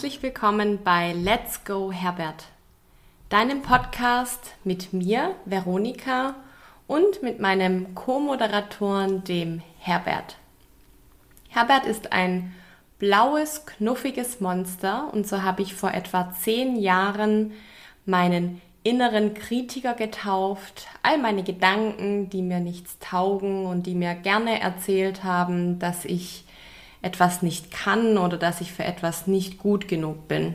Herzlich willkommen bei Let's Go Herbert, deinem Podcast mit mir, Veronika, und mit meinem Co-Moderatoren, dem Herbert. Herbert ist ein blaues, knuffiges Monster und so habe ich vor etwa zehn Jahren meinen inneren Kritiker getauft, all meine Gedanken, die mir nichts taugen und die mir gerne erzählt haben, dass ich etwas nicht kann oder dass ich für etwas nicht gut genug bin.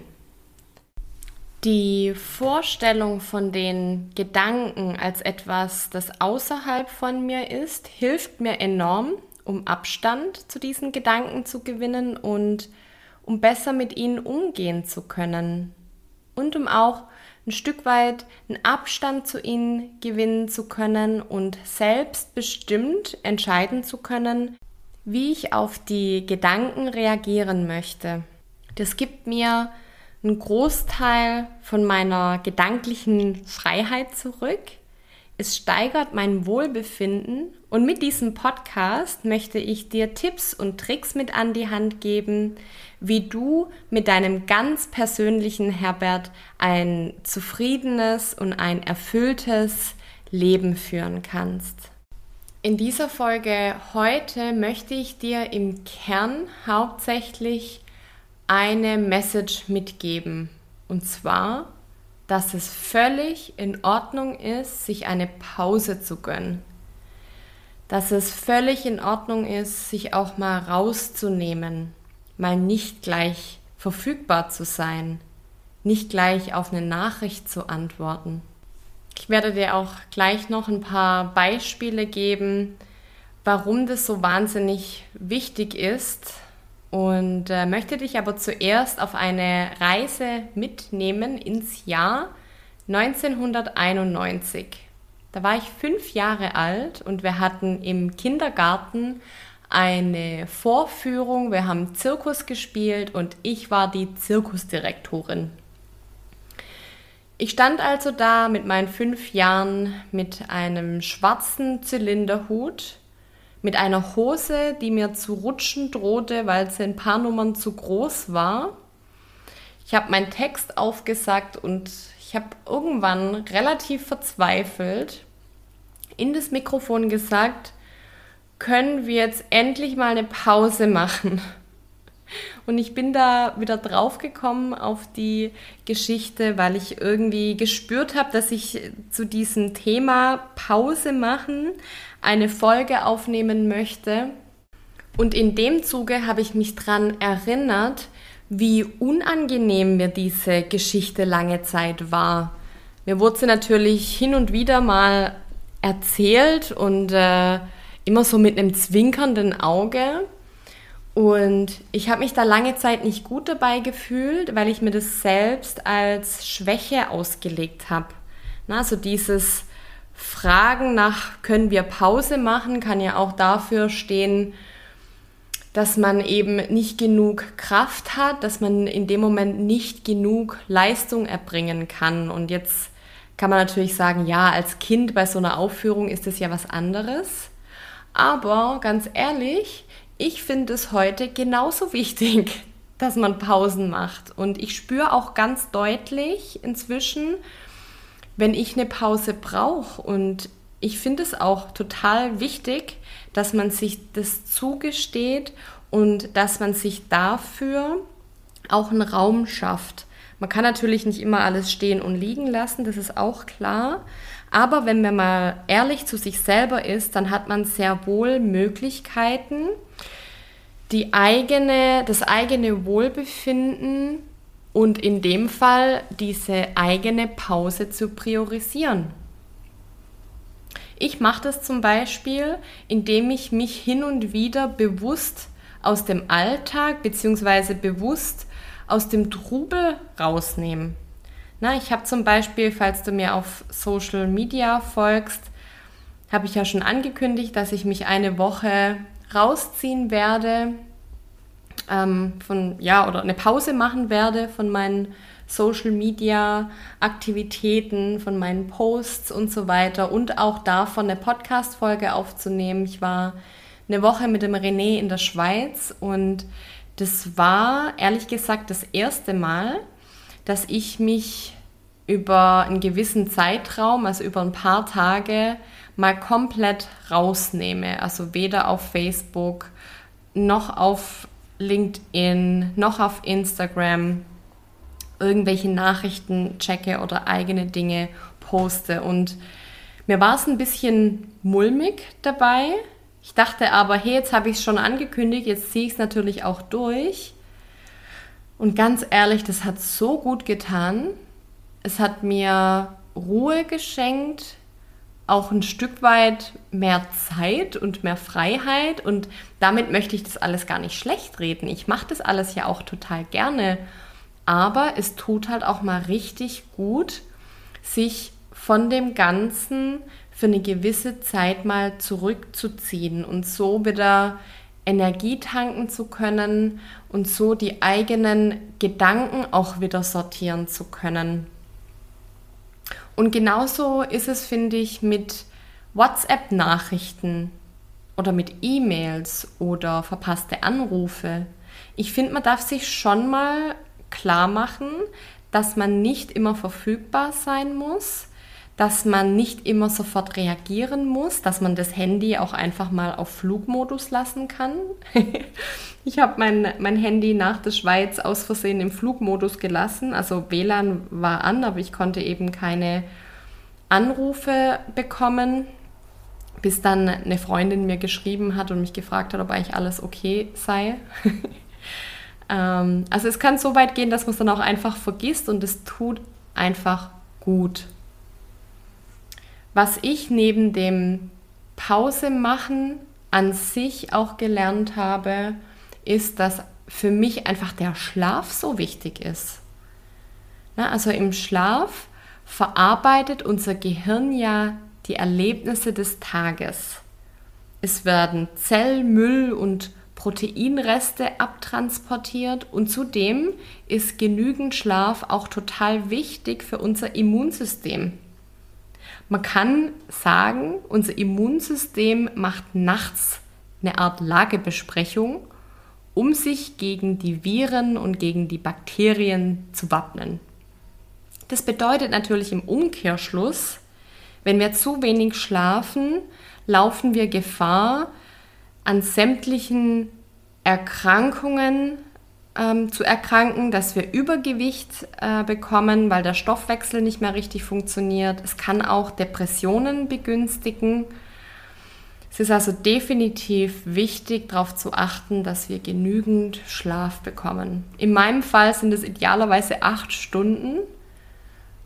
Die Vorstellung von den Gedanken als etwas, das außerhalb von mir ist, hilft mir enorm, um Abstand zu diesen Gedanken zu gewinnen und um besser mit ihnen umgehen zu können. Und um auch ein Stück weit einen Abstand zu ihnen gewinnen zu können und selbstbestimmt entscheiden zu können, wie ich auf die Gedanken reagieren möchte. Das gibt mir einen Großteil von meiner gedanklichen Freiheit zurück. Es steigert mein Wohlbefinden und mit diesem Podcast möchte ich dir Tipps und Tricks mit an die Hand geben, wie du mit deinem ganz persönlichen Herbert ein zufriedenes und ein erfülltes Leben führen kannst. In dieser Folge heute möchte ich dir im Kern hauptsächlich eine Message mitgeben. Und zwar, dass es völlig in Ordnung ist, sich eine Pause zu gönnen. Dass es völlig in Ordnung ist, sich auch mal rauszunehmen, mal nicht gleich verfügbar zu sein, nicht gleich auf eine Nachricht zu antworten. Ich werde dir auch gleich noch ein paar Beispiele geben, warum das so wahnsinnig wichtig ist und äh, möchte dich aber zuerst auf eine Reise mitnehmen ins Jahr 1991. Da war ich fünf Jahre alt und wir hatten im Kindergarten eine Vorführung. Wir haben Zirkus gespielt und ich war die Zirkusdirektorin. Ich stand also da mit meinen fünf Jahren mit einem schwarzen Zylinderhut, mit einer Hose, die mir zu rutschen drohte, weil sie ein paar Nummern zu groß war. Ich habe meinen Text aufgesagt und ich habe irgendwann relativ verzweifelt in das Mikrofon gesagt, können wir jetzt endlich mal eine Pause machen? Und ich bin da wieder draufgekommen auf die Geschichte, weil ich irgendwie gespürt habe, dass ich zu diesem Thema Pause machen eine Folge aufnehmen möchte. Und in dem Zuge habe ich mich daran erinnert, wie unangenehm mir diese Geschichte lange Zeit war. Mir wurde sie natürlich hin und wieder mal erzählt und äh, immer so mit einem zwinkernden Auge. Und ich habe mich da lange Zeit nicht gut dabei gefühlt, weil ich mir das selbst als Schwäche ausgelegt habe. Also dieses Fragen nach, können wir Pause machen, kann ja auch dafür stehen, dass man eben nicht genug Kraft hat, dass man in dem Moment nicht genug Leistung erbringen kann. Und jetzt kann man natürlich sagen, ja, als Kind bei so einer Aufführung ist es ja was anderes. Aber ganz ehrlich, ich finde es heute genauso wichtig, dass man Pausen macht. Und ich spüre auch ganz deutlich inzwischen, wenn ich eine Pause brauche. Und ich finde es auch total wichtig, dass man sich das zugesteht und dass man sich dafür auch einen Raum schafft. Man kann natürlich nicht immer alles stehen und liegen lassen, das ist auch klar. Aber wenn man mal ehrlich zu sich selber ist, dann hat man sehr wohl Möglichkeiten, die eigene, das eigene Wohlbefinden und in dem Fall diese eigene Pause zu priorisieren. Ich mache das zum Beispiel, indem ich mich hin und wieder bewusst aus dem Alltag bzw. bewusst aus dem Trubel rausnehme. Na, ich habe zum Beispiel, falls du mir auf Social Media folgst, habe ich ja schon angekündigt, dass ich mich eine Woche rausziehen werde, ähm, von, ja, oder eine Pause machen werde von meinen Social Media Aktivitäten, von meinen Posts und so weiter und auch davon eine Podcast-Folge aufzunehmen. Ich war eine Woche mit dem René in der Schweiz und das war ehrlich gesagt das erste Mal, dass ich mich über einen gewissen Zeitraum, also über ein paar Tage, mal komplett rausnehme. Also weder auf Facebook noch auf LinkedIn noch auf Instagram irgendwelche Nachrichten checke oder eigene Dinge poste. Und mir war es ein bisschen mulmig dabei. Ich dachte aber, hey, jetzt habe ich es schon angekündigt, jetzt ziehe ich es natürlich auch durch. Und ganz ehrlich, das hat so gut getan. Es hat mir Ruhe geschenkt, auch ein Stück weit mehr Zeit und mehr Freiheit. Und damit möchte ich das alles gar nicht schlecht reden. Ich mache das alles ja auch total gerne. Aber es tut halt auch mal richtig gut, sich von dem Ganzen für eine gewisse Zeit mal zurückzuziehen und so wieder Energie tanken zu können und so die eigenen Gedanken auch wieder sortieren zu können. Und genauso ist es, finde ich, mit WhatsApp-Nachrichten oder mit E-Mails oder verpasste Anrufe. Ich finde, man darf sich schon mal klar machen, dass man nicht immer verfügbar sein muss, dass man nicht immer sofort reagieren muss, dass man das Handy auch einfach mal auf Flugmodus lassen kann. ich habe mein, mein Handy nach der Schweiz aus Versehen im Flugmodus gelassen. Also WLAN war an, aber ich konnte eben keine Anrufe bekommen, bis dann eine Freundin mir geschrieben hat und mich gefragt hat, ob eigentlich alles okay sei. ähm, also es kann so weit gehen, dass man es dann auch einfach vergisst und es tut einfach gut. Was ich neben dem Pause machen an sich auch gelernt habe, ist, dass für mich einfach der Schlaf so wichtig ist. Na, also im Schlaf verarbeitet unser Gehirn ja die Erlebnisse des Tages. Es werden Zellmüll und Proteinreste abtransportiert und zudem ist genügend Schlaf auch total wichtig für unser Immunsystem. Man kann sagen, unser Immunsystem macht nachts eine Art Lagebesprechung, um sich gegen die Viren und gegen die Bakterien zu wappnen. Das bedeutet natürlich im Umkehrschluss, wenn wir zu wenig schlafen, laufen wir Gefahr, an sämtlichen Erkrankungen ähm, zu erkranken, dass wir Übergewicht äh, bekommen, weil der Stoffwechsel nicht mehr richtig funktioniert. Es kann auch Depressionen begünstigen. Es ist also definitiv wichtig, darauf zu achten, dass wir genügend Schlaf bekommen. In meinem Fall sind es idealerweise acht Stunden.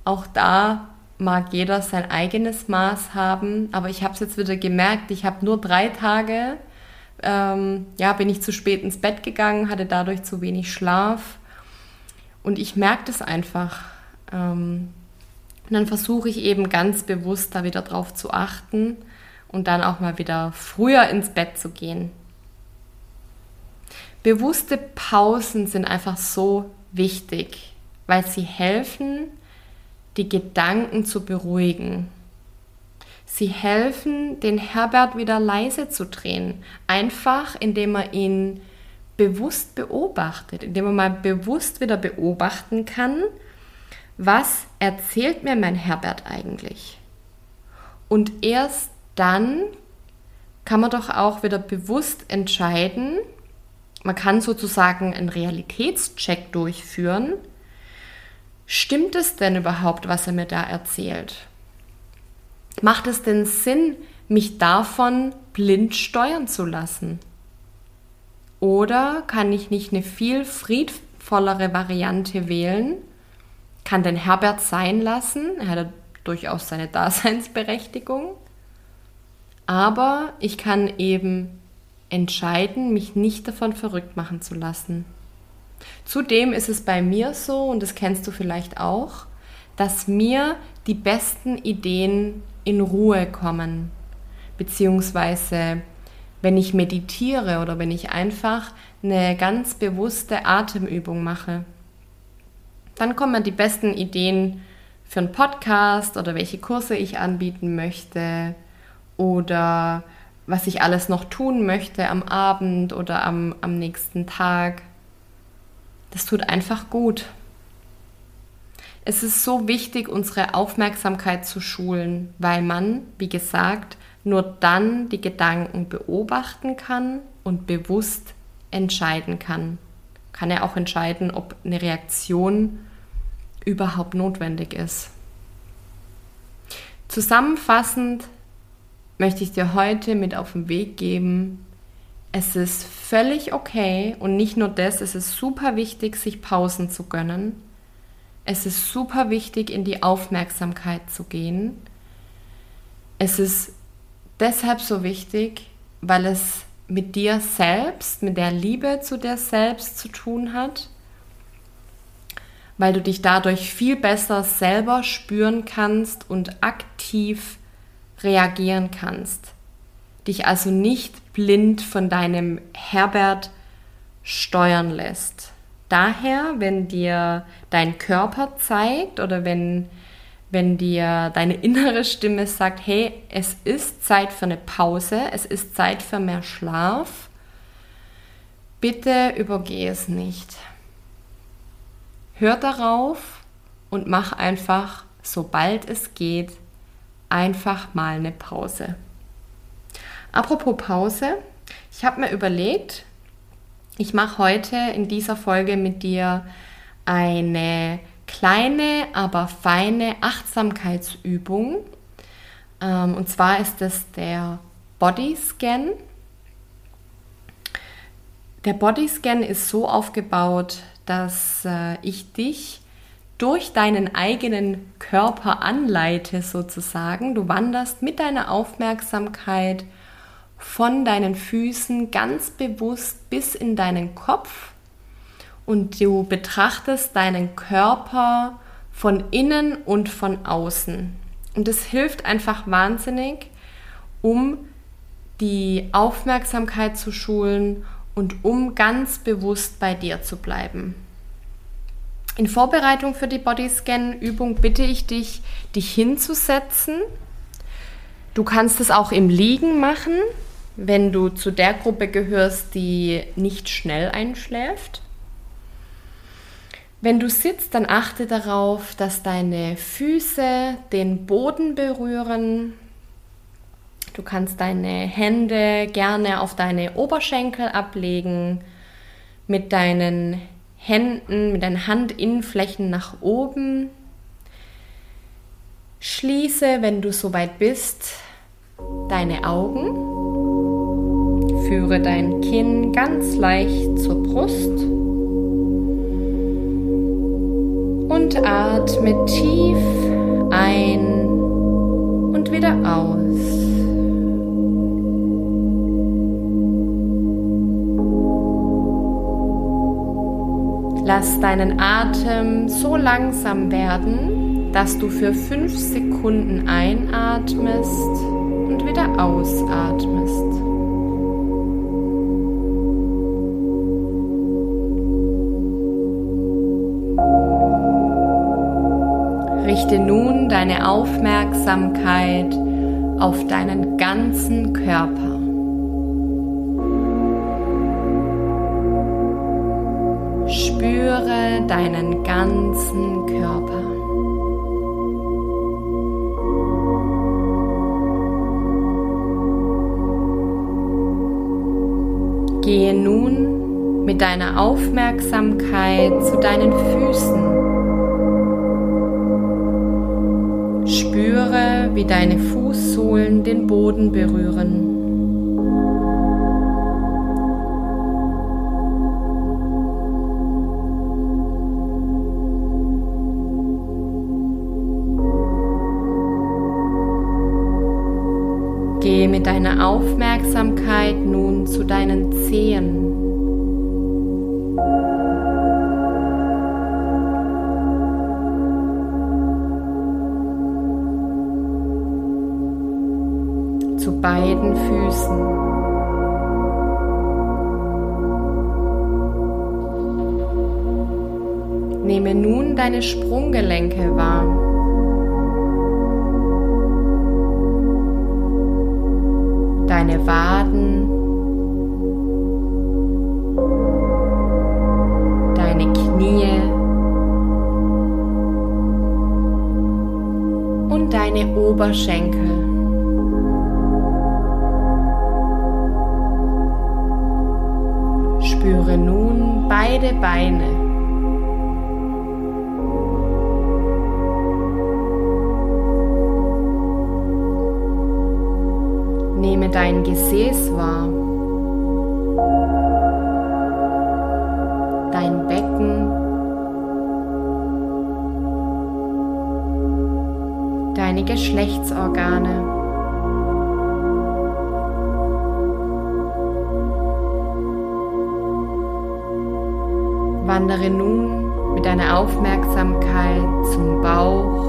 Auch da mag jeder sein eigenes Maß haben, aber ich habe es jetzt wieder gemerkt, ich habe nur drei Tage ähm, ja, bin ich zu spät ins Bett gegangen, hatte dadurch zu wenig Schlaf. Und ich merke das einfach. Ähm, und dann versuche ich eben ganz bewusst da wieder drauf zu achten und dann auch mal wieder früher ins Bett zu gehen. Bewusste Pausen sind einfach so wichtig, weil sie helfen, die Gedanken zu beruhigen. Sie helfen, den Herbert wieder leise zu drehen. Einfach, indem man ihn bewusst beobachtet, indem man mal bewusst wieder beobachten kann, was erzählt mir mein Herbert eigentlich? Und erst dann kann man doch auch wieder bewusst entscheiden, man kann sozusagen einen Realitätscheck durchführen. Stimmt es denn überhaupt, was er mir da erzählt? Macht es denn Sinn, mich davon blind steuern zu lassen? Oder kann ich nicht eine viel friedvollere Variante wählen? Kann den Herbert sein lassen? Er hat durchaus seine Daseinsberechtigung. Aber ich kann eben entscheiden, mich nicht davon verrückt machen zu lassen. Zudem ist es bei mir so, und das kennst du vielleicht auch, dass mir die besten Ideen in Ruhe kommen. Beziehungsweise wenn ich meditiere oder wenn ich einfach eine ganz bewusste Atemübung mache. Dann kommen die besten Ideen für einen Podcast oder welche Kurse ich anbieten möchte oder was ich alles noch tun möchte am Abend oder am, am nächsten Tag. Das tut einfach gut. Es ist so wichtig, unsere Aufmerksamkeit zu schulen, weil man, wie gesagt, nur dann die Gedanken beobachten kann und bewusst entscheiden kann. Kann er auch entscheiden, ob eine Reaktion überhaupt notwendig ist. Zusammenfassend möchte ich dir heute mit auf den Weg geben, es ist völlig okay und nicht nur das, es ist super wichtig, sich Pausen zu gönnen. Es ist super wichtig, in die Aufmerksamkeit zu gehen. Es ist deshalb so wichtig, weil es mit dir selbst, mit der Liebe zu dir selbst zu tun hat, weil du dich dadurch viel besser selber spüren kannst und aktiv reagieren kannst. Dich also nicht blind von deinem Herbert steuern lässt. Daher, wenn dir dein Körper zeigt oder wenn, wenn dir deine innere Stimme sagt, hey, es ist Zeit für eine Pause, es ist Zeit für mehr Schlaf, bitte übergeh es nicht. Hör darauf und mach einfach, sobald es geht, einfach mal eine Pause. Apropos Pause, ich habe mir überlegt, ich mache heute in dieser Folge mit dir eine kleine, aber feine Achtsamkeitsübung. Ähm, und zwar ist es der Bodyscan. Der Bodyscan ist so aufgebaut, dass äh, ich dich durch deinen eigenen Körper anleite sozusagen. Du wanderst mit deiner Aufmerksamkeit von deinen Füßen ganz bewusst bis in deinen Kopf und du betrachtest deinen Körper von innen und von außen. Und es hilft einfach wahnsinnig, um die Aufmerksamkeit zu schulen und um ganz bewusst bei dir zu bleiben. In Vorbereitung für die Bodyscan-Übung bitte ich dich, dich hinzusetzen. Du kannst es auch im Liegen machen wenn du zu der Gruppe gehörst, die nicht schnell einschläft. Wenn du sitzt, dann achte darauf, dass deine Füße den Boden berühren. Du kannst deine Hände gerne auf deine Oberschenkel ablegen, mit deinen Händen, mit deinen Handinnenflächen nach oben. Schließe, wenn du soweit bist, deine Augen Führe dein Kinn ganz leicht zur Brust und atme tief ein und wieder aus. Lass deinen Atem so langsam werden, dass du für fünf Sekunden einatmest und wieder ausatmest. Deine Aufmerksamkeit auf deinen ganzen Körper. Spüre deinen ganzen Körper. Gehe nun mit deiner Aufmerksamkeit zu deinen Füßen. Spüre, wie deine Fußsohlen den Boden berühren. Gehe mit deiner Aufmerksamkeit nun zu deinen Zehen. beiden Füßen. Nehme nun deine Sprunggelenke wahr. Deine Waden. Deine Knie. Und deine Oberschenkel. Beide Beine. Nehme dein Gesäß wahr. Wandere nun mit deiner Aufmerksamkeit zum Bauch,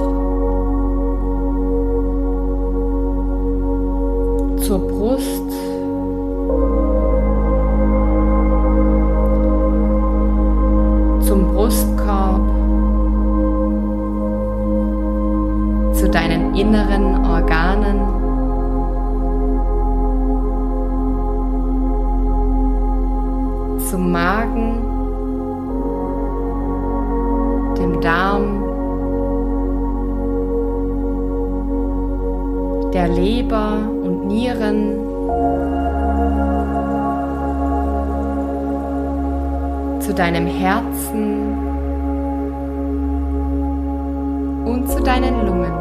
zur Brust, zum Brustkorb, zu deinen inneren deinem Herzen und zu deinen Lungen.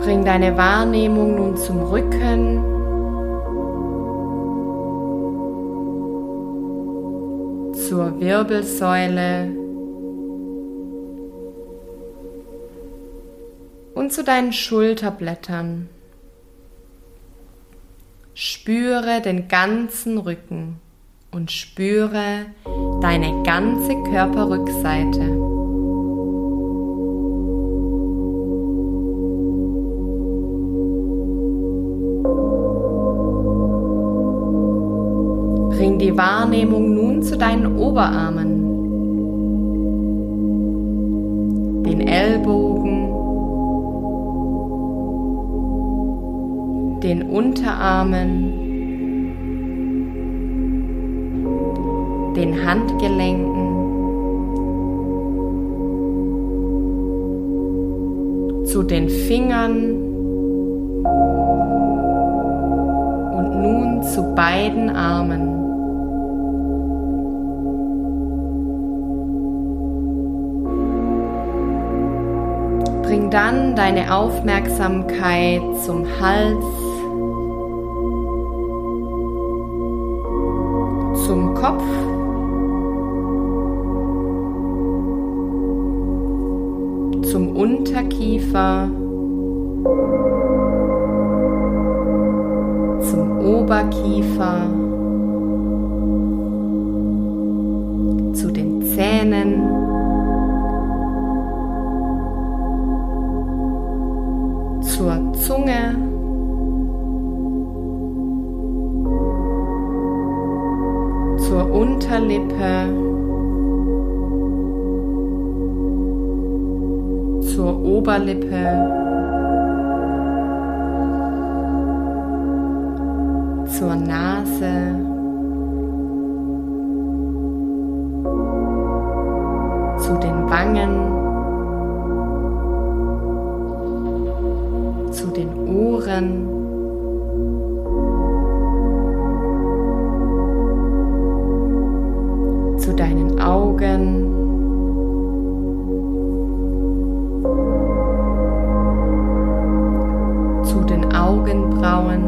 Bring deine Wahrnehmung nun zum Rücken zur Wirbelsäule und zu deinen Schulterblättern. Spüre den ganzen Rücken und spüre deine ganze Körperrückseite. Bring die Wahrnehmung nun zu deinen Oberarmen, den Ellbogen, den Unterarmen, den Handgelenken, zu den Fingern und nun zu beiden Armen. Bring dann deine Aufmerksamkeit zum Hals, Kopf, zum Unterkiefer, zum Oberkiefer, zu den Zähnen. Zunge. Zur Unterlippe. Zur Oberlippe. Zur Nase. Zu den Wangen. Ohren. Zu deinen Augen. Zu den Augenbrauen.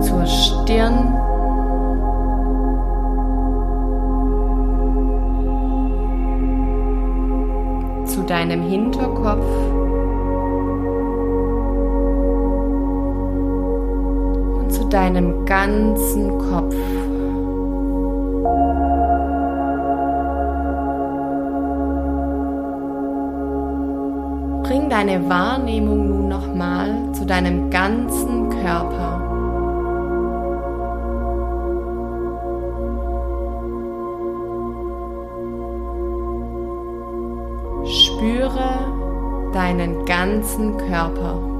Zur Stirn. deinem Hinterkopf. Deinem ganzen Kopf. Bring deine Wahrnehmung nun nochmal zu deinem ganzen Körper. Spüre deinen ganzen Körper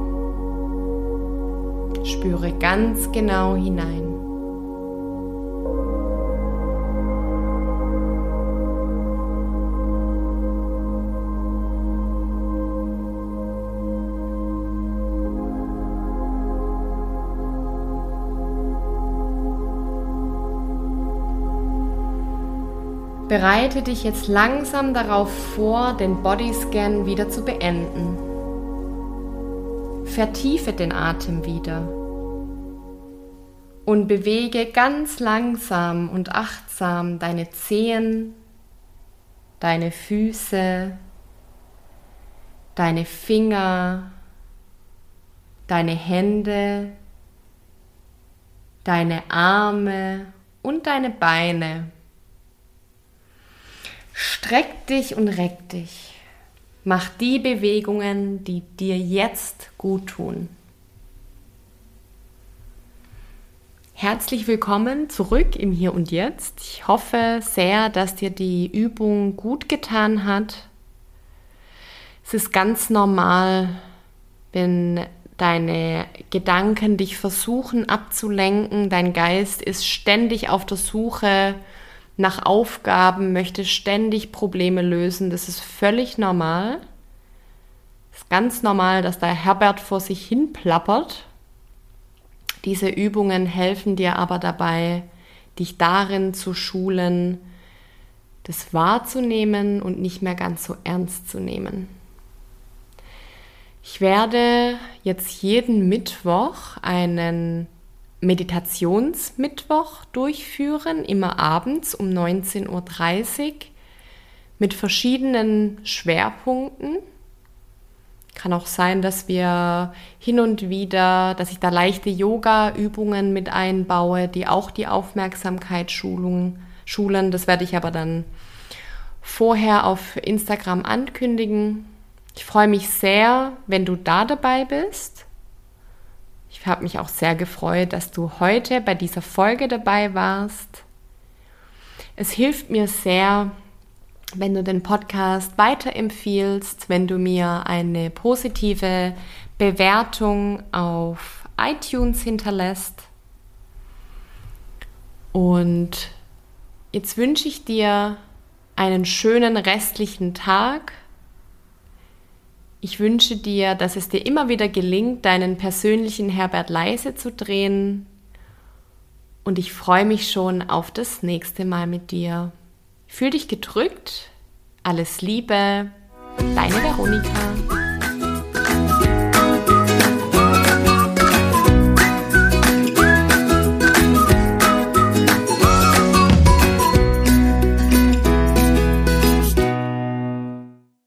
spüre ganz genau hinein. Bereite dich jetzt langsam darauf vor, den Bodyscan wieder zu beenden. Vertiefe den Atem wieder und bewege ganz langsam und achtsam deine Zehen, deine Füße, deine Finger, deine Hände, deine Arme und deine Beine. Streck dich und reck dich. Mach die Bewegungen, die dir jetzt gut tun. Herzlich willkommen zurück im Hier und Jetzt. Ich hoffe sehr, dass dir die Übung gut getan hat. Es ist ganz normal, wenn deine Gedanken dich versuchen abzulenken. Dein Geist ist ständig auf der Suche nach Aufgaben, möchte ständig Probleme lösen. Das ist völlig normal. Es ist ganz normal, dass da Herbert vor sich hin plappert. Diese Übungen helfen dir aber dabei, dich darin zu schulen, das wahrzunehmen und nicht mehr ganz so ernst zu nehmen. Ich werde jetzt jeden Mittwoch einen Meditationsmittwoch durchführen, immer abends um 19.30 Uhr mit verschiedenen Schwerpunkten. Kann auch sein, dass wir hin und wieder, dass ich da leichte Yoga-Übungen mit einbaue, die auch die Aufmerksamkeit schulen. Das werde ich aber dann vorher auf Instagram ankündigen. Ich freue mich sehr, wenn du da dabei bist. Ich habe mich auch sehr gefreut, dass du heute bei dieser Folge dabei warst. Es hilft mir sehr, wenn du den Podcast weiterempfiehlst, wenn du mir eine positive Bewertung auf iTunes hinterlässt. Und jetzt wünsche ich dir einen schönen restlichen Tag ich wünsche dir, dass es dir immer wieder gelingt, deinen persönlichen Herbert Leise zu drehen. Und ich freue mich schon auf das nächste Mal mit dir. Fühl dich gedrückt. Alles Liebe. Deine Veronika.